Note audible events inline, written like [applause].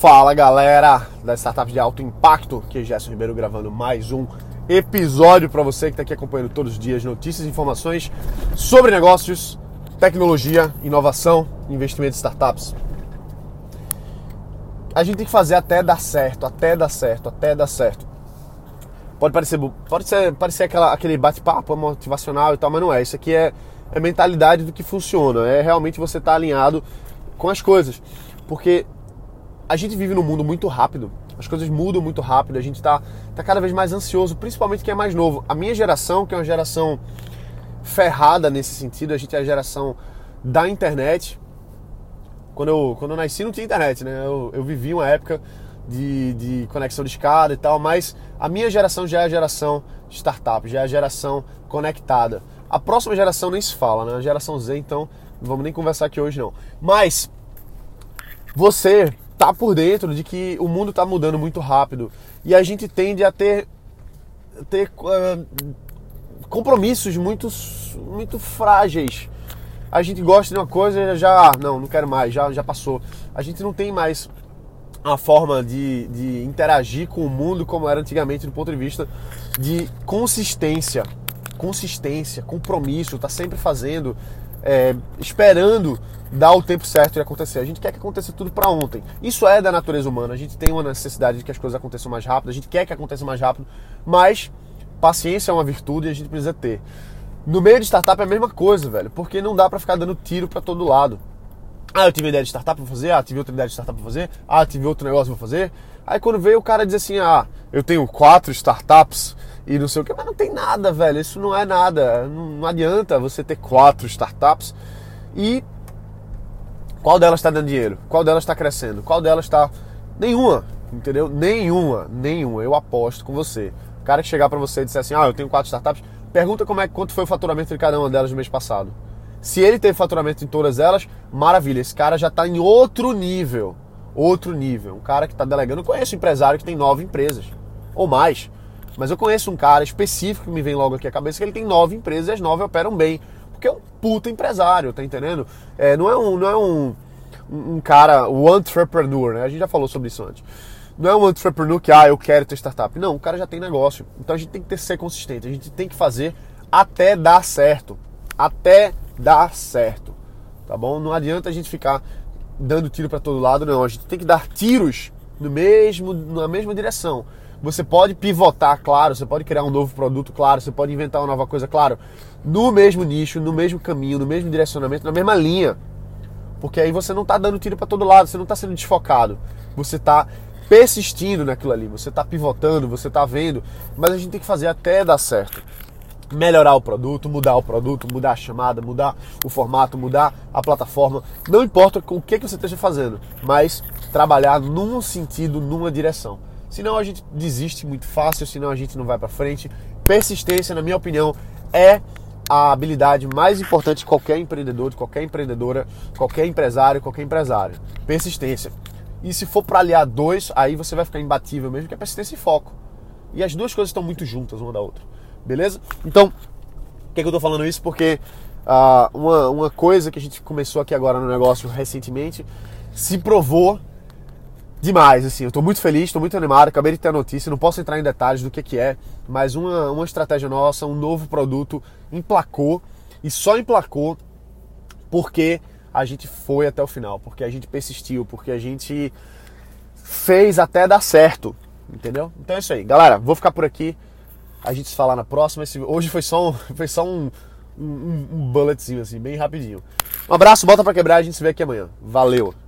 Fala galera das startups de alto impacto, que é Gerson Ribeiro gravando mais um episódio para você que está aqui acompanhando todos os dias notícias e informações sobre negócios, tecnologia, inovação, investimento em startups. A gente tem que fazer até dar certo, até dar certo, até dar certo. Pode parecer, pode ser, parecer aquela, aquele bate-papo motivacional e tal, mas não é. Isso aqui é, é mentalidade do que funciona. É realmente você estar tá alinhado com as coisas. Porque a gente vive num mundo muito rápido, as coisas mudam muito rápido, a gente está tá cada vez mais ansioso, principalmente quem é mais novo. A minha geração, que é uma geração ferrada nesse sentido, a gente é a geração da internet. Quando eu, quando eu nasci não tinha internet, né? Eu, eu vivi uma época de, de conexão de escada e tal, mas a minha geração já é a geração startup, já é a geração conectada. A próxima geração nem se fala, né? A geração Z, então não vamos nem conversar aqui hoje não. Mas você tá por dentro de que o mundo está mudando muito rápido e a gente tende a ter, ter uh, compromissos muito, muito frágeis. A gente gosta de uma coisa já, ah, não, não quero mais, já, já passou. A gente não tem mais a forma de, de interagir com o mundo como era antigamente do ponto de vista de consistência. Consistência, compromisso, tá sempre fazendo, é, esperando dar o tempo certo de acontecer. A gente quer que aconteça tudo para ontem. Isso é da natureza humana. A gente tem uma necessidade de que as coisas aconteçam mais rápido, a gente quer que aconteça mais rápido, mas paciência é uma virtude e a gente precisa ter. No meio de startup é a mesma coisa, velho, porque não dá para ficar dando tiro para todo lado. Ah, eu tive ideia de startup para fazer, ah, tive outra ideia de startup para fazer, ah, tive outro negócio para fazer. Aí quando veio o cara diz assim: "Ah, eu tenho quatro startups e não sei o que", mas não tem nada, velho. Isso não é nada. Não, adianta você ter quatro startups e qual delas está dando dinheiro? Qual delas está crescendo? Qual delas está. Nenhuma, entendeu? Nenhuma, nenhuma. Eu aposto com você. O cara que chegar para você e disser assim: ah, eu tenho quatro startups, pergunta como é, quanto foi o faturamento de cada uma delas no mês passado. Se ele teve faturamento em todas elas, maravilha. Esse cara já está em outro nível. Outro nível. Um cara que está delegando. Eu conheço um empresário que tem nove empresas. Ou mais. Mas eu conheço um cara específico que me vem logo aqui à cabeça que ele tem nove empresas e as nove operam bem porque é um puta empresário, tá entendendo? É, não é um, não é um, um cara, o entrepreneur, né? A gente já falou sobre isso antes. Não é um entrepreneur que, ah, eu quero ter startup. Não, o cara já tem negócio. Então a gente tem que ter, ser consistente, a gente tem que fazer até dar certo. Até dar certo, tá bom? Não adianta a gente ficar dando tiro para todo lado, não. A gente tem que dar tiros no mesmo, na mesma direção. Você pode pivotar, claro, você pode criar um novo produto, claro, você pode inventar uma nova coisa, claro, no mesmo nicho, no mesmo caminho, no mesmo direcionamento, na mesma linha. Porque aí você não está dando tiro para todo lado, você não está sendo desfocado. Você está persistindo naquilo ali, você está pivotando, você está vendo, mas a gente tem que fazer até dar certo. Melhorar o produto, mudar o produto, mudar a chamada, mudar o formato, mudar a plataforma. Não importa com o que, que você esteja fazendo, mas trabalhar num sentido, numa direção. Senão a gente desiste muito fácil, senão a gente não vai para frente. Persistência, na minha opinião, é a habilidade mais importante de qualquer empreendedor, de qualquer empreendedora, qualquer empresário, qualquer empresário. Persistência. E se for para aliar dois, aí você vai ficar imbatível mesmo, que é persistência e foco. E as duas coisas estão muito juntas uma da outra. Beleza? Então, por que, que eu tô falando isso? Porque uh, uma, uma coisa que a gente começou aqui agora no negócio recentemente se provou demais, assim. Eu tô muito feliz, tô muito animado, acabei de ter a notícia, não posso entrar em detalhes do que, que é, mas uma, uma estratégia nossa, um novo produto emplacou e só emplacou porque a gente foi até o final, porque a gente persistiu, porque a gente fez até dar certo, entendeu? Então é isso aí. Galera, vou ficar por aqui. A gente se fala na próxima. Esse, hoje foi só um, [laughs] foi só um, um, um bulletzinho assim, bem rapidinho. Um abraço, bota para quebrar, a gente se vê aqui amanhã. Valeu!